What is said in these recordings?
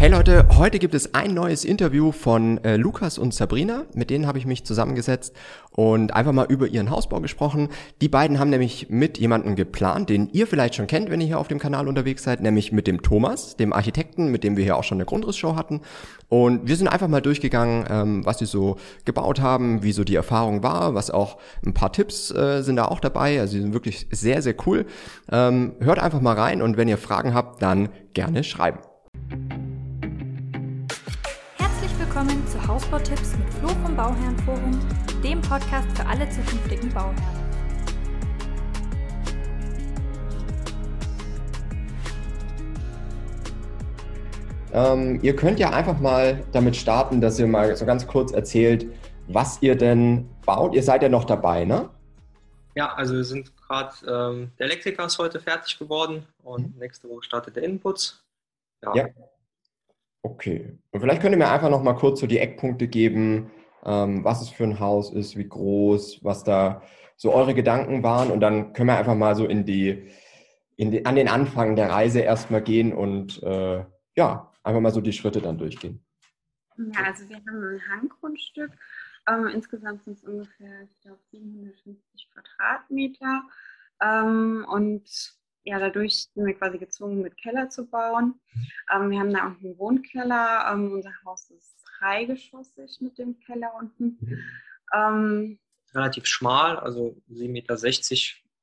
Hey Leute, heute gibt es ein neues Interview von äh, Lukas und Sabrina. Mit denen habe ich mich zusammengesetzt und einfach mal über ihren Hausbau gesprochen. Die beiden haben nämlich mit jemandem geplant, den ihr vielleicht schon kennt, wenn ihr hier auf dem Kanal unterwegs seid, nämlich mit dem Thomas, dem Architekten, mit dem wir hier auch schon eine Grundrissshow hatten. Und wir sind einfach mal durchgegangen, ähm, was sie so gebaut haben, wie so die Erfahrung war, was auch ein paar Tipps äh, sind da auch dabei. Also sie sind wirklich sehr, sehr cool. Ähm, hört einfach mal rein und wenn ihr Fragen habt, dann gerne schreiben. Willkommen zu Hausbautipps mit Flo vom Bauherrenforum, dem Podcast für alle zukünftigen Bauherren. Ähm, ihr könnt ja einfach mal damit starten, dass ihr mal so ganz kurz erzählt, was ihr denn baut. Ihr seid ja noch dabei, ne? Ja, also wir sind gerade, ähm, der Elektriker ist heute fertig geworden und mhm. nächste Woche startet der Input. Ja. ja. Okay. Und vielleicht könnt ihr mir einfach noch mal kurz so die Eckpunkte geben, ähm, was es für ein Haus ist, wie groß, was da so eure Gedanken waren. Und dann können wir einfach mal so in die, in die an den Anfang der Reise erstmal gehen und äh, ja, einfach mal so die Schritte dann durchgehen. Ja, also wir haben ein Hanggrundstück. Ähm, insgesamt sind es ungefähr, ich glaube, 750 Quadratmeter. Ähm, und ja, dadurch sind wir quasi gezwungen, mit Keller zu bauen. Ähm, wir haben da auch einen Wohnkeller. Ähm, unser Haus ist dreigeschossig mit dem Keller unten. Mhm. Ähm, Relativ schmal, also 7,60 Meter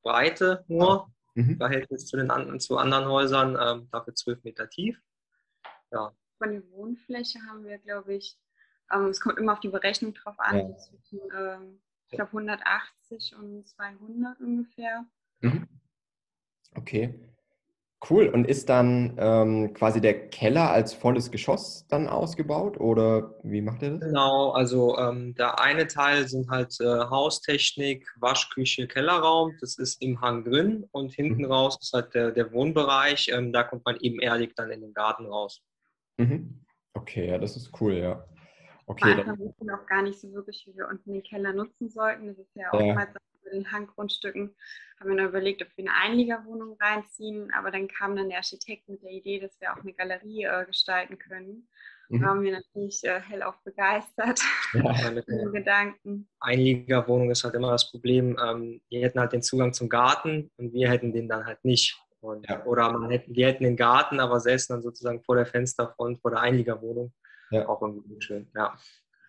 Breite nur. Mhm. Verhältnis zu den an, zu anderen Häusern, ähm, dafür 12 Meter tief. Ja. Von der Wohnfläche haben wir, glaube ich, ähm, es kommt immer auf die Berechnung drauf an, ja. zwischen, ähm, ich glaube, 180 und 200 ungefähr. Mhm. Okay. Cool. Und ist dann ähm, quasi der Keller als volles Geschoss dann ausgebaut oder wie macht ihr das? Genau, also ähm, der eine Teil sind halt äh, Haustechnik, Waschküche, Kellerraum. Das ist im Hang drin und hinten mhm. raus ist halt der, der Wohnbereich. Ähm, da kommt man ebenerdig dann in den Garten raus. Mhm. Okay, ja, das ist cool, ja. Okay. Am wissen wir auch gar nicht so wirklich, wie wir unten den Keller nutzen sollten. Das ist ja oftmals ja bei den Hanggrundstücken haben wir noch überlegt, ob wir eine Einliegerwohnung reinziehen, aber dann kam dann der Architekt mit der Idee, dass wir auch eine Galerie äh, gestalten können. Mhm. Da waren wir natürlich äh, hellauf begeistert ja, mit den Gedanken. Einliegerwohnung ist halt immer das Problem, ähm, die hätten halt den Zugang zum Garten und wir hätten den dann halt nicht. Und, ja. Oder man hätten, die hätten den Garten, aber säßen dann sozusagen vor der Fensterfront, vor der Einliegerwohnung. Ja. Auch irgendwie schön, ja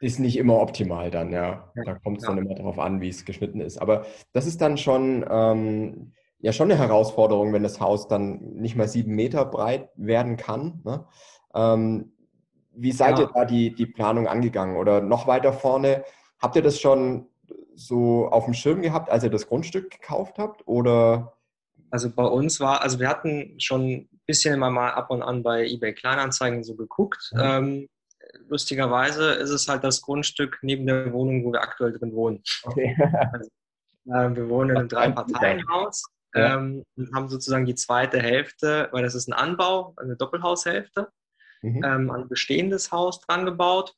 ist nicht immer optimal dann, ja. Da kommt es ja. dann immer darauf an, wie es geschnitten ist. Aber das ist dann schon, ähm, ja, schon eine Herausforderung, wenn das Haus dann nicht mal sieben Meter breit werden kann. Ne? Ähm, wie seid ja. ihr da die, die Planung angegangen? Oder noch weiter vorne, habt ihr das schon so auf dem Schirm gehabt, als ihr das Grundstück gekauft habt? Oder? Also bei uns war, also wir hatten schon ein bisschen immer mal ab und an bei eBay Kleinanzeigen so geguckt. Mhm. Ähm, lustigerweise ist es halt das Grundstück neben der Wohnung, wo wir aktuell drin wohnen. Okay. Also, äh, wir wohnen in einem Drei-Parteien-Haus ja. ähm, und haben sozusagen die zweite Hälfte, weil das ist ein Anbau, eine Doppelhaushälfte, mhm. ähm, ein bestehendes Haus dran gebaut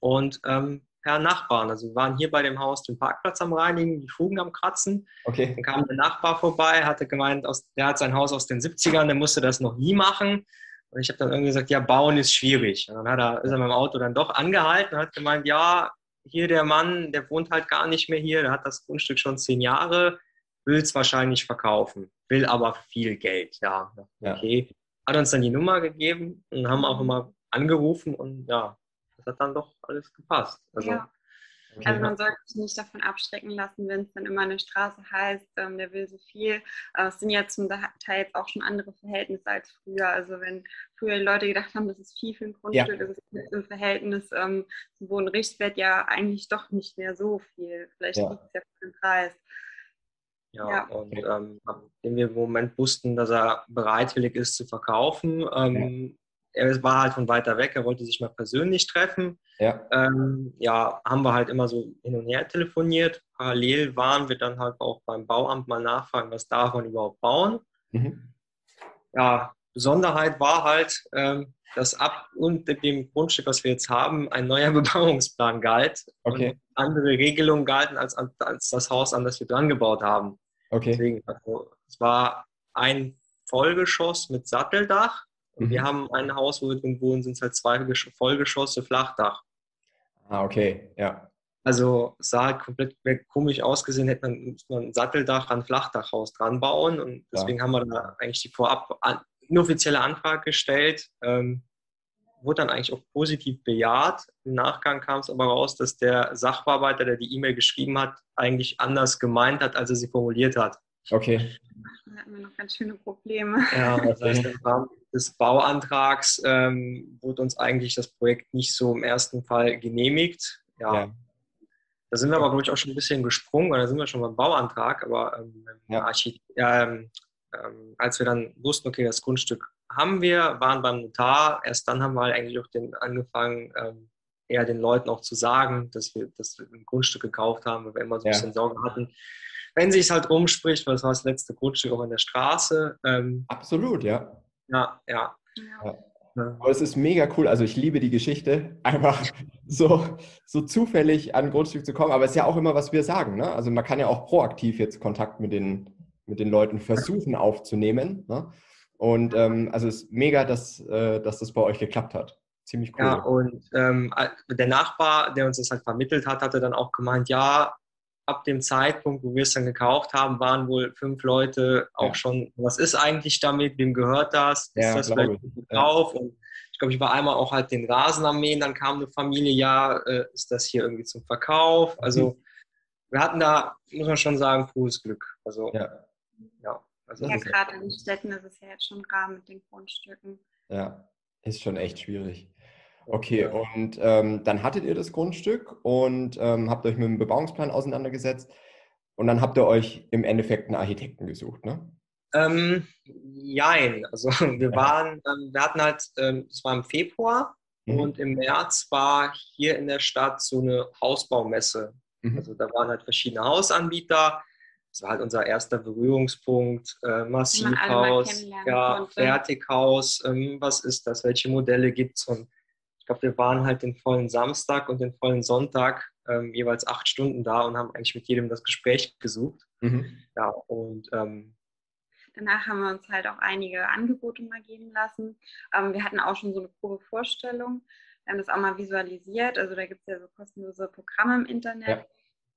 und ähm, per Nachbarn. Also wir waren hier bei dem Haus den Parkplatz am Reinigen, die Fugen am Kratzen. Okay. Dann kam der Nachbar vorbei, hatte gemeint, aus, der hat sein Haus aus den 70ern, der musste das noch nie machen. Und ich habe dann irgendwie gesagt, ja, bauen ist schwierig. Und dann hat er, ist er mit dem Auto dann doch angehalten und hat gemeint, ja, hier der Mann, der wohnt halt gar nicht mehr hier, der hat das Grundstück schon zehn Jahre, will es wahrscheinlich verkaufen, will aber viel Geld. Ja, okay. Ja. Hat uns dann die Nummer gegeben und haben auch immer angerufen und ja, das hat dann doch alles gepasst. Also, ja. Also man sollte sich nicht davon abschrecken lassen, wenn es dann immer eine Straße heißt, ähm, der will so viel. Aber es sind ja zum Teil jetzt auch schon andere Verhältnisse als früher. Also wenn früher die Leute gedacht haben, das ist viel für ein Grundstück, ja. das ist im Verhältnis ähm, zum Bodenrichtwert ja eigentlich doch nicht mehr so viel. Vielleicht ja. liegt es ja für den Preis. Ja, ja, und ähm, nachdem wir im Moment wussten, dass er bereitwillig ist zu verkaufen, ähm, er war halt von weiter weg, er wollte sich mal persönlich treffen. Ja. Ähm, ja, haben wir halt immer so hin und her telefoniert. Parallel waren wir dann halt auch beim Bauamt mal nachfragen, was darf man überhaupt bauen. Mhm. Ja, Besonderheit war halt, ähm, dass ab und dem Grundstück, was wir jetzt haben, ein neuer Bebauungsplan galt okay. und andere Regelungen galten als, als das Haus, an das wir dran gebaut haben. Okay. Deswegen, also, es war ein Vollgeschoss mit Satteldach Und mhm. wir haben ein Haus, wo wir drin wohnen, sind es halt zwei Vollgeschosse Flachdach. Ah, okay, ja. Also es sah halt komplett komisch ausgesehen, hätte man, man ein Satteldach an ein Flachdachhaus dran bauen. Und deswegen ja. haben wir da eigentlich die vorab inoffizielle Anfrage gestellt. Ähm, wurde dann eigentlich auch positiv bejaht. Im Nachgang kam es aber raus, dass der Sachbearbeiter, der die E-Mail geschrieben hat, eigentlich anders gemeint hat, als er sie formuliert hat. Okay. Da hatten wir noch ganz schöne Probleme. Ja, das heißt, im Rahmen des Bauantrags ähm, wurde uns eigentlich das Projekt nicht so im ersten Fall genehmigt. Ja. ja. Da sind wir aber, glaube ich, auch schon ein bisschen gesprungen, weil da sind wir schon beim Bauantrag, aber ähm, ja. ähm, ähm, als wir dann wussten, okay, das Grundstück haben wir, waren beim Notar, erst dann haben wir halt eigentlich auch den, angefangen, ähm, eher den Leuten auch zu sagen, dass wir, dass wir ein Grundstück gekauft haben, weil wir immer so ein ja. bisschen Sorge hatten, wenn sich es halt rumspricht, weil es war das letzte Grundstück auch an der Straße. Ähm, Absolut, ja. Ja, ja. ja. Aber es ist mega cool. Also ich liebe die Geschichte, einfach so, so zufällig an ein Grundstück zu kommen. Aber es ist ja auch immer, was wir sagen. Ne? Also man kann ja auch proaktiv jetzt Kontakt mit den, mit den Leuten versuchen aufzunehmen. Ne? Und ähm, also es ist mega, dass, äh, dass das bei euch geklappt hat. Ziemlich cool. Ja, und ähm, der Nachbar, der uns das halt vermittelt hat, hatte dann auch gemeint, ja, ab dem Zeitpunkt, wo wir es dann gekauft haben, waren wohl fünf Leute auch ja. schon, was ist eigentlich damit, wem gehört das, ist ja, das vielleicht drauf? Ja. Und ich glaube, ich war einmal auch halt den Rasen am Mähen, dann kam eine Familie, ja, äh, ist das hier irgendwie zum Verkauf? Also mhm. wir hatten da, muss man schon sagen, frohes Glück. Also ja, ja. Also ja gerade in Städten ist es ja jetzt schon rar mit den Grundstücken. Ja, ist schon echt schwierig. Okay, und ähm, dann hattet ihr das Grundstück und ähm, habt euch mit dem Bebauungsplan auseinandergesetzt und dann habt ihr euch im Endeffekt einen Architekten gesucht, ne? Ähm, jein. Also wir waren, ähm, wir hatten halt, ähm, das war im Februar mhm. und im März war hier in der Stadt so eine Hausbaumesse. Mhm. Also da waren halt verschiedene Hausanbieter. Das war halt unser erster Berührungspunkt. Äh, Massivhaus, ja, Fertighaus, ähm, was ist das, welche Modelle gibt es und ich glaube, wir waren halt den vollen Samstag und den vollen Sonntag ähm, jeweils acht Stunden da und haben eigentlich mit jedem das Gespräch gesucht. Mhm. Ja, und ähm, Danach haben wir uns halt auch einige Angebote mal geben lassen. Ähm, wir hatten auch schon so eine grobe Vorstellung. Wir haben das auch mal visualisiert. Also da gibt es ja so kostenlose Programme im Internet,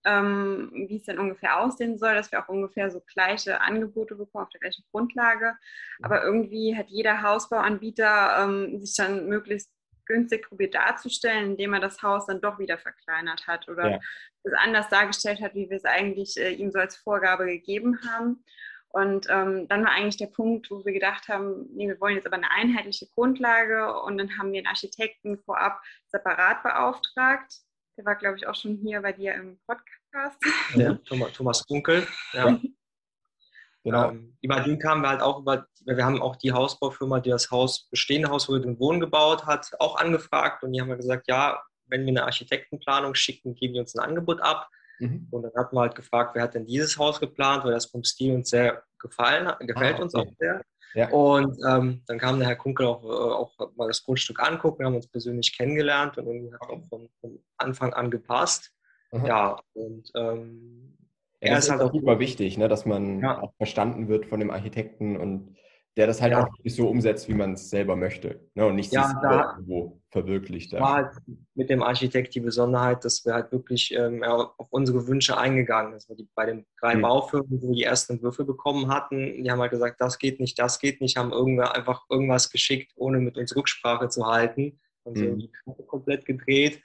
ja. ähm, wie es denn ungefähr aussehen soll, dass wir auch ungefähr so gleiche Angebote bekommen auf der gleichen Grundlage. Aber irgendwie hat jeder Hausbauanbieter ähm, sich dann möglichst günstig probiert darzustellen, indem er das Haus dann doch wieder verkleinert hat oder ja. es anders dargestellt hat, wie wir es eigentlich äh, ihm so als Vorgabe gegeben haben. Und ähm, dann war eigentlich der Punkt, wo wir gedacht haben, nee, wir wollen jetzt aber eine einheitliche Grundlage und dann haben wir einen Architekten vorab separat beauftragt. Der war, glaube ich, auch schon hier bei dir im Podcast. Ja, Thomas, Thomas Kunkel. Ja. Genau. Ähm, über den kamen wir halt auch über, wir haben auch die Hausbaufirma, die das Haus, bestehende Haus, wo wir den Wohnen gebaut hat, auch angefragt und die haben wir gesagt, ja, wenn wir eine Architektenplanung schicken, geben wir uns ein Angebot ab. Mhm. Und dann hatten wir halt gefragt, wer hat denn dieses Haus geplant, weil das vom Stil uns sehr gefallen hat, gefällt ah, okay. uns auch sehr. Ja. Und ähm, dann kam der Herr Kunkel auch, äh, auch mal das Grundstück angucken, wir haben uns persönlich kennengelernt und irgendwie hat auch von, von Anfang an gepasst. Mhm. Ja, und ähm, ja, das ist halt auch super wichtig, ne, dass man ja. auch verstanden wird von dem Architekten und der das halt ja. auch so umsetzt, wie man es selber möchte. Ne, und nicht ja, sich da irgendwo verwirklicht. War halt mit dem Architekt die Besonderheit, dass wir halt wirklich ähm, auf unsere Wünsche eingegangen sind. Die, bei den drei mhm. Baufirmen, wo wir die ersten Entwürfe bekommen hatten, die haben halt gesagt, das geht nicht, das geht nicht, haben irgendwer einfach irgendwas geschickt, ohne mit uns Rücksprache zu halten. Und so mhm. die Karte komplett gedreht.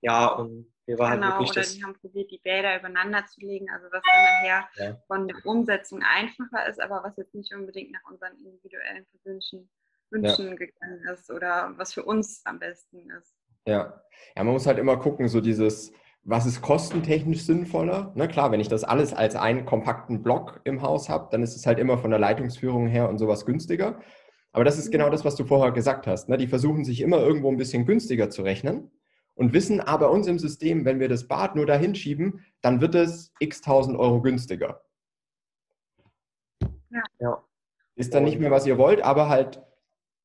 Ja, und wir waren halt genau, halt oder die haben probiert, die Bäder übereinander zu legen, also was dann nachher ja. von der Umsetzung einfacher ist, aber was jetzt nicht unbedingt nach unseren individuellen persönlichen Wünschen ja. gegangen ist oder was für uns am besten ist. Ja. ja, man muss halt immer gucken, so dieses, was ist kostentechnisch sinnvoller? Na klar, wenn ich das alles als einen kompakten Block im Haus habe, dann ist es halt immer von der Leitungsführung her und sowas günstiger. Aber das ist genau das, was du vorher gesagt hast. Ne? Die versuchen sich immer irgendwo ein bisschen günstiger zu rechnen und wissen aber ah, uns im System, wenn wir das Bad nur dahin schieben, dann wird es x tausend Euro günstiger. Ja. ja. Ist dann nicht mehr, was ihr wollt, aber halt,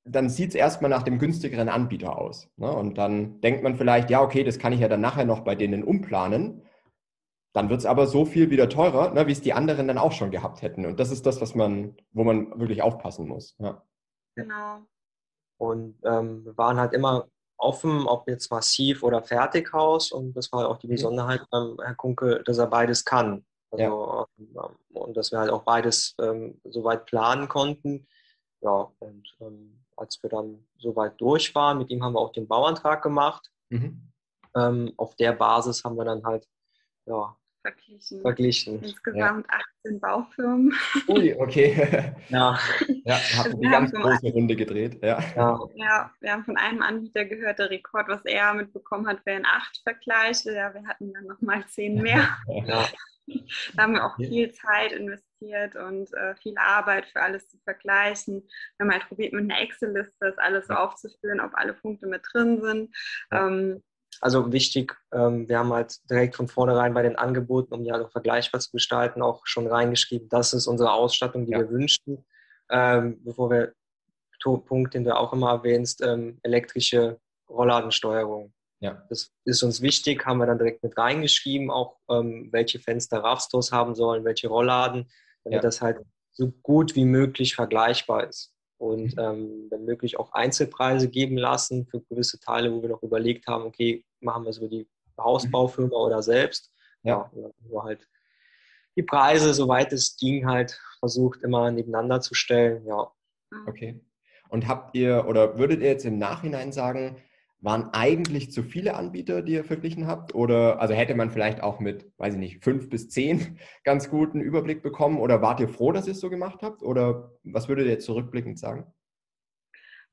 dann sieht es erstmal nach dem günstigeren Anbieter aus. Ne? Und dann denkt man vielleicht, ja, okay, das kann ich ja dann nachher noch bei denen umplanen. Dann wird es aber so viel wieder teurer, ne, wie es die anderen dann auch schon gehabt hätten. Und das ist das, was man, wo man wirklich aufpassen muss. Ja. Genau. Und ähm, wir waren halt immer offen, ob jetzt massiv oder Fertighaus. Und das war halt auch die mhm. Besonderheit beim Herr Kunke, dass er beides kann. Also, ja. ähm, und dass wir halt auch beides ähm, soweit planen konnten. Ja, und ähm, als wir dann soweit durch waren, mit ihm haben wir auch den Bauantrag gemacht. Mhm. Ähm, auf der Basis haben wir dann halt ja, verglichen. verglichen. Insgesamt ja. 18 Baufirmen. Ui, okay. ja, ja habt also eine ganz große Runde gedreht. Ja. ja. Ja. wir haben von einem Anbieter gehört, der Rekord, was er mitbekommen hat, wären acht Vergleiche. Ja, wir hatten dann nochmal zehn mehr. ja. Da haben wir auch viel Zeit investiert und äh, viel Arbeit für alles zu vergleichen. Wir haben halt probiert, mit einer Excel-Liste das alles so aufzuführen, ob alle Punkte mit drin sind. Ähm, also wichtig, ähm, wir haben halt direkt von vornherein bei den Angeboten, um die halt auch vergleichbar zu gestalten, auch schon reingeschrieben, das ist unsere Ausstattung, die ja. wir wünschen. Ähm, bevor wir, Punkt, den du auch immer erwähnst, ähm, elektrische Rollladensteuerung. Ja. Das ist uns wichtig, haben wir dann direkt mit reingeschrieben, auch welche Fenster Raffstores haben sollen, welche Rollladen, damit ja. das halt so gut wie möglich vergleichbar ist und mhm. ähm, wenn möglich auch Einzelpreise geben lassen für gewisse Teile, wo wir noch überlegt haben, okay, machen wir es über die Hausbaufirma oder selbst. Ja, ja dann halt die Preise, soweit es ging, halt versucht immer nebeneinander zu stellen. Ja. Okay. Und habt ihr oder würdet ihr jetzt im Nachhinein sagen, waren eigentlich zu viele Anbieter, die ihr verglichen habt? Oder also hätte man vielleicht auch mit, weiß ich nicht, fünf bis zehn ganz guten Überblick bekommen? Oder wart ihr froh, dass ihr es so gemacht habt? Oder was würdet ihr jetzt zurückblickend sagen?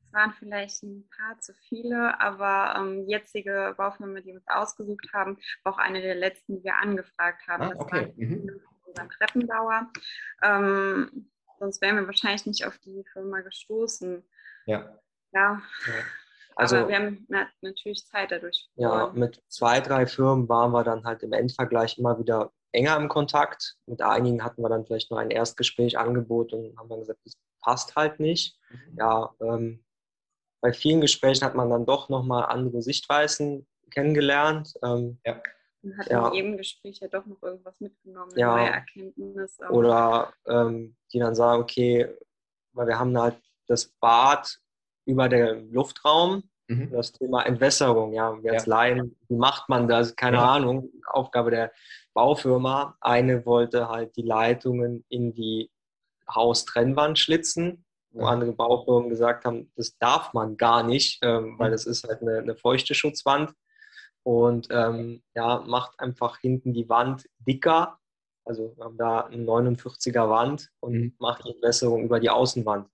Es waren vielleicht ein paar zu viele, aber ähm, jetzige Baufirma, die wir uns ausgesucht haben, war auch eine der letzten, die wir angefragt haben. Ah, das okay. war mhm. unser Treppenbauer. Ähm, sonst wären wir wahrscheinlich nicht auf die Firma gestoßen. Ja. Ja. ja. Also, Aber wir haben natürlich Zeit dadurch. Ja, mit zwei, drei Firmen waren wir dann halt im Endvergleich immer wieder enger im Kontakt. Mit einigen hatten wir dann vielleicht noch ein Erstgespräch, Angebot und haben dann gesagt, das passt halt nicht. Mhm. Ja, ähm, bei vielen Gesprächen hat man dann doch nochmal andere Sichtweisen kennengelernt. Ähm, ja. Man hat ja. in jedem Gespräch ja doch noch irgendwas mitgenommen, eine ja. neue Erkenntnis. Oder ähm, die dann sagen, okay, weil wir haben halt das Bad über den Luftraum. Mhm. Das Thema Entwässerung, ja, jetzt ja. Laien, wie macht man das? Keine ja. Ahnung, Aufgabe der Baufirma. Eine wollte halt die Leitungen in die Haustrennwand schlitzen, wo ja. andere Baufirmen gesagt haben, das darf man gar nicht, ähm, weil das ist halt eine, eine feuchte Schutzwand und ähm, ja, macht einfach hinten die Wand dicker. Also wir haben da eine 49er Wand und mhm. macht die Entwässerung über die Außenwand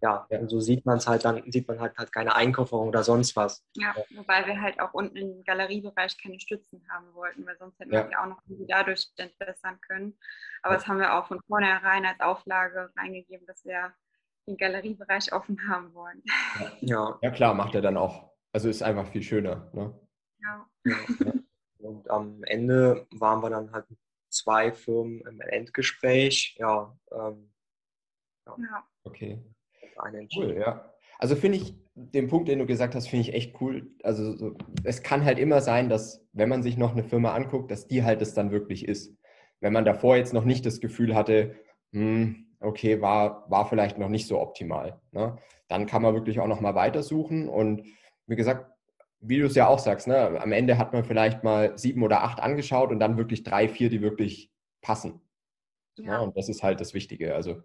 ja, ja. und so sieht man es halt dann, sieht man halt, halt keine Einkofferung oder sonst was. Ja, wobei wir halt auch unten im Galeriebereich keine Stützen haben wollten, weil sonst hätten ja. wir die auch noch dadurch entwässern können. Aber ja. das haben wir auch von vornherein als Auflage reingegeben, dass wir den Galeriebereich offen haben wollen. Ja, ja klar, macht er dann auch. Also ist einfach viel schöner. Ne? Ja. Und am Ende waren wir dann halt zwei Firmen im Endgespräch. Ja, ähm, ja. Okay Cool, ja. Also finde ich den Punkt, den du gesagt hast, finde ich echt cool. Also so, es kann halt immer sein, dass wenn man sich noch eine Firma anguckt, dass die halt es dann wirklich ist. Wenn man davor jetzt noch nicht das Gefühl hatte, hm, okay, war, war vielleicht noch nicht so optimal. Ne? Dann kann man wirklich auch noch mal weitersuchen und wie gesagt, wie du es ja auch sagst, ne, am Ende hat man vielleicht mal sieben oder acht angeschaut und dann wirklich drei, vier, die wirklich passen. Ja. Ne? Und das ist halt das Wichtige. Also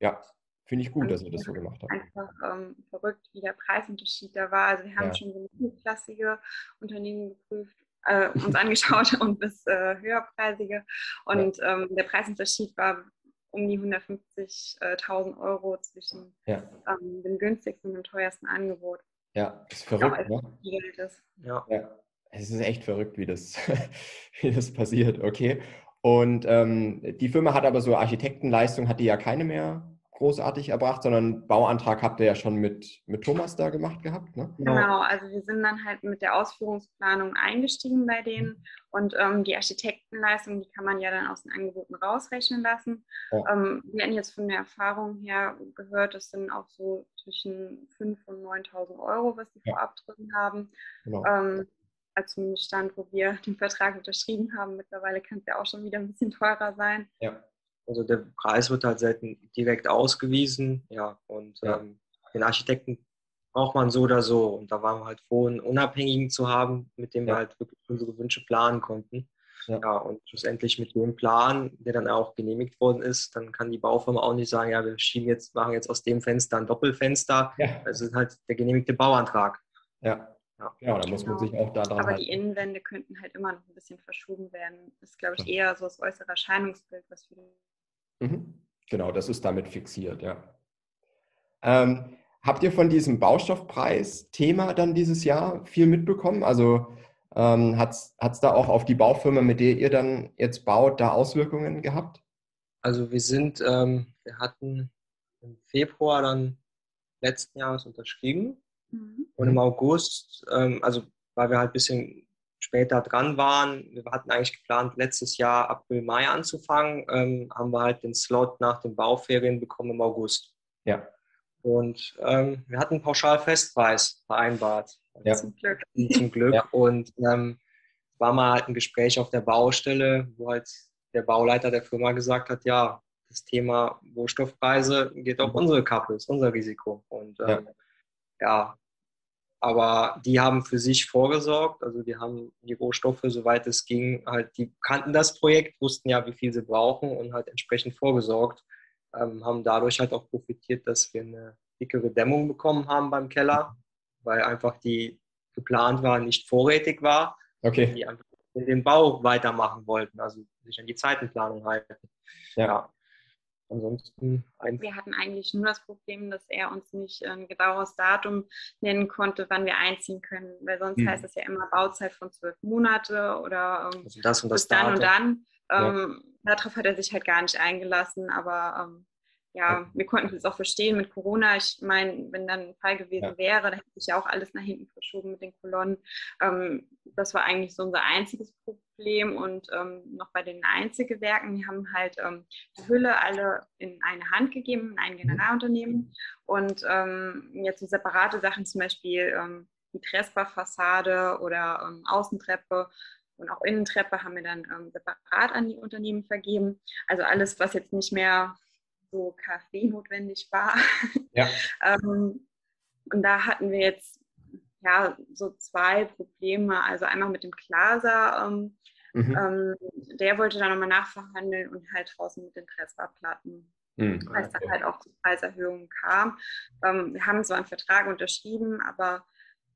ja, Finde ich gut, dass ihr das so gemacht habt. Einfach ähm, verrückt, wie der Preisunterschied da war. Also wir haben ja. schon so mittelklassige Unternehmen geprüft, äh, uns angeschaut und bis äh, höherpreisige. Und ja. ähm, der Preisunterschied war um die 150.000 Euro zwischen ja. ähm, dem günstigsten und dem teuersten Angebot. Ja, ist verrückt, glaube, ne? Ist. Ja. ja. Es ist echt verrückt, wie das, wie das passiert, okay. Und ähm, die Firma hat aber so Architektenleistung, hat die ja keine mehr großartig erbracht, sondern Bauantrag habt ihr ja schon mit, mit Thomas da gemacht gehabt, ne? Genau, also wir sind dann halt mit der Ausführungsplanung eingestiegen bei denen und ähm, die Architektenleistung, die kann man ja dann aus den Angeboten rausrechnen lassen. Ja. Ähm, wir hatten jetzt von der Erfahrung her gehört, das sind auch so zwischen 5.000 und 9.000 Euro, was die ja. vorab drin haben. Genau. Ähm, als zumindest Stand, wo wir den Vertrag unterschrieben haben. Mittlerweile kann es ja auch schon wieder ein bisschen teurer sein. Ja. Also der Preis wird halt selten direkt ausgewiesen, ja, und ja. Ähm, den Architekten braucht man so oder so. Und da waren wir halt froh, einen Unabhängigen zu haben, mit dem Ja. wir halt wirklich unsere Wünsche planen konnten. Ja. Ja. und schlussendlich mit dem Plan, der dann auch genehmigt worden ist, dann kann die Baufirma auch nicht sagen, ja, wir schieben jetzt, machen jetzt aus dem Fenster ein Doppelfenster. Ja, Das ist halt der genehmigte Bauantrag. ja. Ja. Genau, da muss man sich auch daran Aber halten. die Innenwände könnten halt immer noch ein bisschen verschoben werden. Das ist, glaube ich, eher so das äußere Erscheinungsbild, was für die Mhm. Genau, das ist damit fixiert, ja. Ähm, habt ihr von diesem Baustoffpreis-Thema dann dieses Jahr viel mitbekommen? Also ähm, hat es da auch auf die Baufirma, mit der ihr dann jetzt baut, da Auswirkungen gehabt? Also wir sind, ähm, wir hatten im Februar dann letzten Jahres unterschrieben und im August, ähm, also weil wir halt ein bisschen später dran waren, wir hatten eigentlich geplant, letztes Jahr April, Mai anzufangen, ähm, haben wir halt den Slot nach den Bauferien bekommen im August. Ja. Und ähm, wir hatten einen Pauschalfestpreis vereinbart. Ja. Zum Glück. zum Glück. Ja. Und ähm, war mal halt ein Gespräch auf der Baustelle, wo halt der Bauleiter der Firma gesagt hat, ja, das Thema Rohstoffpreise geht auf Mhm. unsere Kappe, ist unser Risiko. Und Ja. ähm, ja, aber die haben für sich vorgesorgt, also die haben die Rohstoffe, soweit es ging, halt, die kannten das Projekt, wussten ja, wie viel sie brauchen und halt entsprechend vorgesorgt, ähm, haben dadurch halt auch profitiert, dass wir eine dickere Dämmung bekommen haben beim Keller, weil einfach die geplant war, nicht vorrätig war, Okay. die einfach den Bau weitermachen wollten, also sich an die Zeitenplanung halten. Ja. Ansonsten ein Wir hatten eigentlich nur das Problem, dass er uns nicht ein genaues Datum nennen konnte, wann wir einziehen können. Weil sonst Mhm. heißt es ja immer Bauzeit von zwölf Monate oder ähm, also das und das bis dann und Datum. dann. Ja. Ähm, Darauf hat er sich halt gar nicht eingelassen, aber ähm, ja, wir konnten es auch verstehen mit Corona. Ich meine, wenn dann ein Fall gewesen Ja. wäre, dann hätte sich ja auch alles nach hinten verschoben mit den Kolonnen. Ähm, das war eigentlich so unser einziges Problem. Und ähm, noch bei den Einzelgewerken, die haben halt ähm, die Hülle alle in eine Hand gegeben, in ein Generalunternehmen. Und ähm, jetzt so separate Sachen, zum Beispiel ähm, die Trespa-Fassade oder ähm, Außentreppe und auch Innentreppe haben wir dann ähm, separat an die Unternehmen vergeben. Also alles, was jetzt nicht mehr so KfW notwendig war. Ja. ähm, und da hatten wir jetzt ja so zwei Probleme. Also einmal mit dem Glaser, ähm, Mhm. ähm, der wollte dann nochmal nachverhandeln und halt draußen mit den Trespa-Platten Mhm. weil es dann Okay. halt auch zu Preiserhöhungen kam. Ähm, wir haben zwar einen Vertrag unterschrieben, aber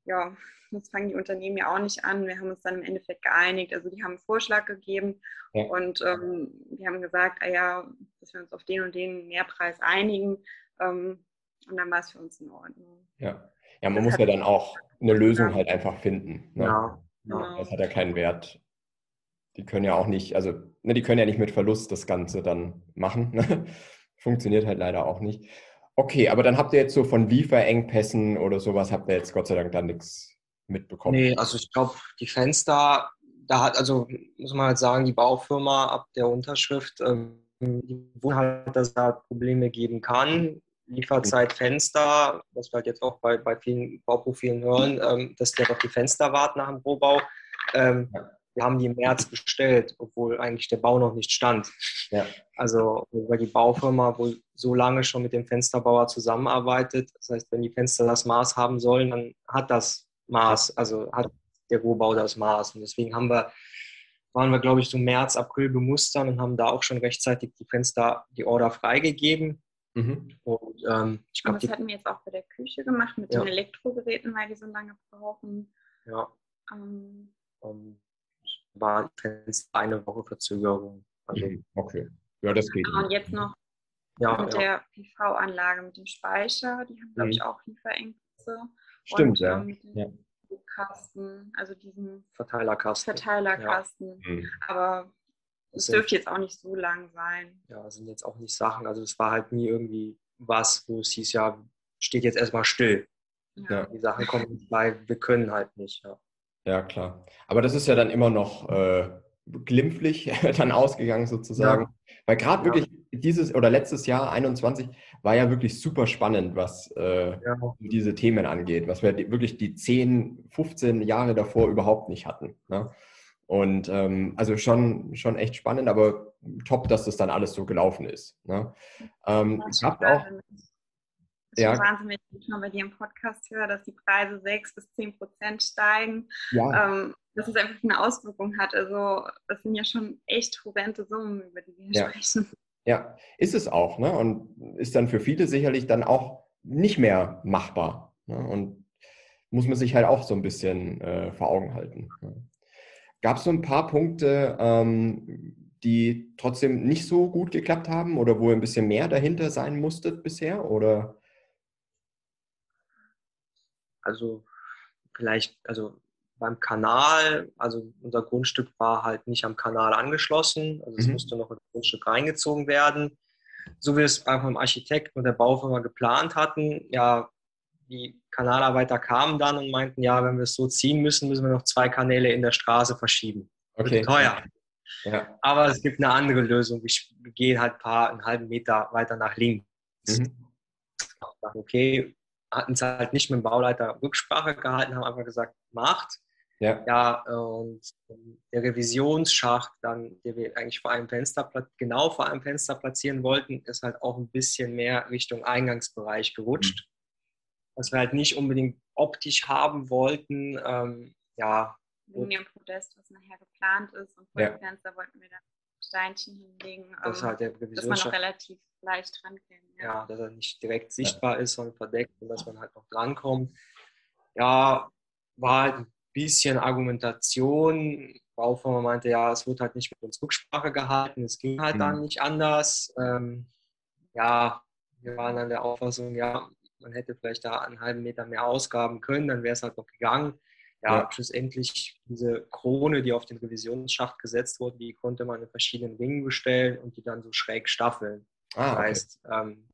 ja, jetzt fangen die Unternehmen ja auch nicht an. Wir haben uns dann im Endeffekt geeinigt. Also die haben einen Vorschlag gegeben Ja. und ähm, wir haben gesagt, ah ja, dass wir uns auf den und den Mehrpreis einigen. Ähm, und dann war es für uns in Ordnung. Ja. ja, man Das muss ja dann auch eine Lösung Ja. halt einfach finden. Ne? Ja, Genau. ja. Das hat ja keinen Wert. Die können ja auch nicht, also ne, die können ja nicht mit Verlust das Ganze dann machen. Ne? Funktioniert halt leider auch nicht. Okay, aber dann habt ihr jetzt so von Lieferengpässen oder sowas, habt ihr jetzt Gott sei Dank da nichts mitbekommen. Nee, also ich glaube, die Fenster, da hat, also muss man halt sagen, die Baufirma ab der Unterschrift, ähm, die wohnen halt, dass es da Probleme geben kann. Lieferzeit Fenster, was wir halt jetzt auch bei, bei vielen Bauprofilen hören, ähm, dass die halt auf die Fenster warten nach dem Rohbau. Ähm, Ja. Wir haben die im März bestellt, obwohl eigentlich der Bau noch nicht stand. Ja. Also weil die Baufirma wohl so lange schon mit dem Fensterbauer zusammenarbeitet. Das heißt, wenn die Fenster das Maß haben sollen, dann hat das Maß, also hat der Rohbau das Maß. Und deswegen haben wir, waren wir, glaube ich, so März, April bemustern und haben da auch schon rechtzeitig die Fenster, die Order freigegeben. Mhm. Und ähm, ich Und glaube, das die, hatten wir jetzt auch bei der Küche gemacht mit Ja. den Elektrogeräten, weil die so lange brauchen. ja, Ähm, ähm, war eine Woche Verzögerung. Also, Mhm. Okay. Ja, das geht. und jetzt noch ja, mit ja, der PV-Anlage, mit dem Speicher, die haben, glaube ich, Mhm. auch Lieferengpässe. Stimmt, und, ja. ähm, mit dem Ja. Kasten, also diesen Verteilerkasten. Verteilerkasten. Mhm. Aber es dürfte jetzt auch nicht so lang sein. ja, sind jetzt auch nicht Sachen. Also es war halt nie irgendwie was, wo es hieß, ja, steht jetzt erstmal still. Ja. Die Sachen kommen nicht bei, wir können halt nicht. Ja. Ja, klar. Aber das ist ja dann immer noch äh, glimpflich dann ausgegangen sozusagen. Weil gerade Ja. wirklich dieses oder letztes Jahr 21 war ja wirklich super spannend, was äh, Ja. diese Themen angeht, was wir wirklich die 10, 15 Jahre davor überhaupt nicht hatten. Ne? Und ähm, also schon, schon echt spannend, aber top, dass das dann alles so gelaufen ist. Ne? Ähm, habt war auch, Das ist ja. wahnsinnig, wenn ich mal bei dir im Podcast höre, dass die Preise 6 bis 10 Prozent steigen. Ja. Ähm, dass es einfach eine Auswirkung hat. Also das sind ja schon echt horrende Summen, über die wir ja. sprechen. Ja, ist es auch. Ne? Und ist dann für viele sicherlich dann auch nicht mehr machbar. Ne? Und muss man sich halt auch so ein bisschen äh, vor Augen halten. Ne? Gab es so ein paar Punkte, ähm, die trotzdem nicht so gut geklappt haben oder wo ihr ein bisschen mehr dahinter sein musstet bisher? Oder? Also vielleicht, also beim Kanal, also unser Grundstück war halt nicht am Kanal angeschlossen, also es mhm. musste noch ein Grundstück reingezogen werden. So wie wir es einfach im Architekten und der Baufirma geplant hatten, ja, die Kanalarbeiter kamen dann und meinten, ja, wenn wir es so ziehen müssen, müssen wir noch zwei Kanäle in der Straße verschieben. Okay. Wird teuer. Ja. Aber es gibt eine andere Lösung. Wir gehen halt ein paar, einen halben Meter weiter nach links. Mhm. Okay, hatten es halt nicht mit dem Bauleiter Rücksprache gehalten, haben einfach gesagt, macht. Ja. ja, und der Revisionsschacht, dann, der wir eigentlich vor einem Fenster, genau vor einem Fenster platzieren wollten, ist halt auch ein bisschen mehr Richtung Eingangsbereich gerutscht. Mhm. Was wir halt nicht unbedingt optisch haben wollten. Ähm, ja. Wegen dem Podest, was nachher geplant ist. Und vor ja. dem Fenster wollten wir dann Steinchen hinlegen, das ähm, halt der dass man noch relativ leicht rankommt. Ja. ja, dass er nicht direkt sichtbar ist, sondern verdeckt und dass man halt noch drankommt. Ja, war halt ein bisschen Argumentation. Baufirma meinte, ja, es wird halt nicht mit uns Rücksprache gehalten, es ging halt mhm. dann nicht anders. Ähm, ja, wir waren an der Auffassung, ja, man hätte vielleicht da einen halben Meter mehr ausgaben können, dann wäre es halt noch gegangen. Ja, ja, schlussendlich diese Krone, die auf den Revisionsschacht gesetzt wurde, die konnte man in verschiedenen Ringen bestellen und die dann so schräg staffeln. Ah, das heißt, ähm,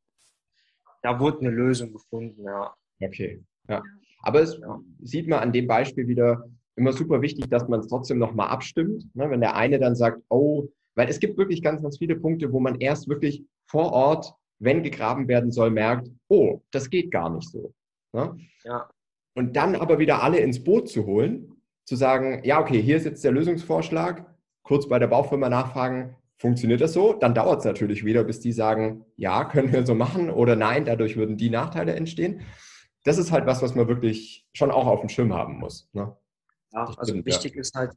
da wurde eine Lösung gefunden, ja. Okay, ja. Aber es ja. sieht man an dem Beispiel wieder immer super wichtig, dass man es trotzdem nochmal abstimmt. Ne? Wenn der eine dann sagt, oh, weil es gibt wirklich ganz, ganz viele Punkte, wo man erst wirklich vor Ort, wenn gegraben werden soll, merkt, oh, das geht gar nicht so. Ne? Ja. Und dann aber wieder alle ins Boot zu holen, zu sagen, ja, okay, hier ist jetzt der Lösungsvorschlag, kurz bei der Baufirma nachfragen, funktioniert das so? Dann dauert es natürlich wieder, bis die sagen, ja, können wir so machen oder nein, dadurch würden die Nachteile entstehen das ist halt was, was man wirklich schon auch auf dem Schirm haben muss. Ne? Ja, also wichtig ja. ist halt,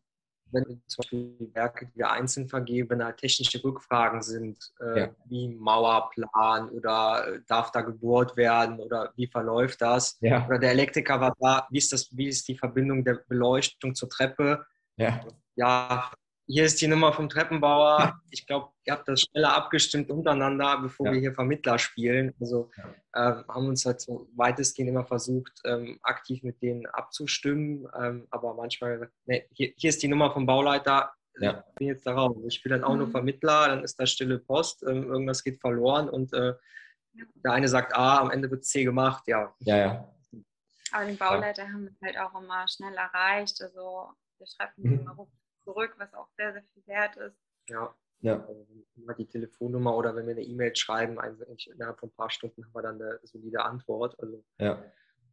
wenn zum Beispiel die Werke, die wir einzeln vergeben, wenn halt technische Rückfragen sind, äh, ja. wie Mauerplan oder äh, darf da gebohrt werden oder wie verläuft das? Ja. Oder der Elektriker war da, wie ist, das, wie ist die Verbindung der Beleuchtung zur Treppe? Ja. ja, hier ist die Nummer vom Treppenbauer. Ich glaube, ihr habt das schneller abgestimmt untereinander, bevor ja. wir hier Vermittler spielen. Also äh, haben uns halt so weitestgehend immer versucht, ähm, aktiv mit denen abzustimmen. Ähm, aber manchmal gesagt, nee, hier, hier, ist die Nummer vom Bauleiter. Ja. Ich bin jetzt darauf. Ich bin dann auch mhm. nur Vermittler, dann ist da stille Post, ähm, irgendwas geht verloren und äh, der eine sagt A, am Ende wird C gemacht. Ja. Ja, ja. Aber den Bauleiter haben wir halt auch immer schnell erreicht. Also wir schreiben mhm. immer zurück, was auch sehr, sehr viel wert ist. Ja. Ja. Also, die Telefonnummer oder wenn wir eine E-Mail schreiben, eigentlich innerhalb von ein paar Stunden haben wir dann eine solide Antwort. Also, ja.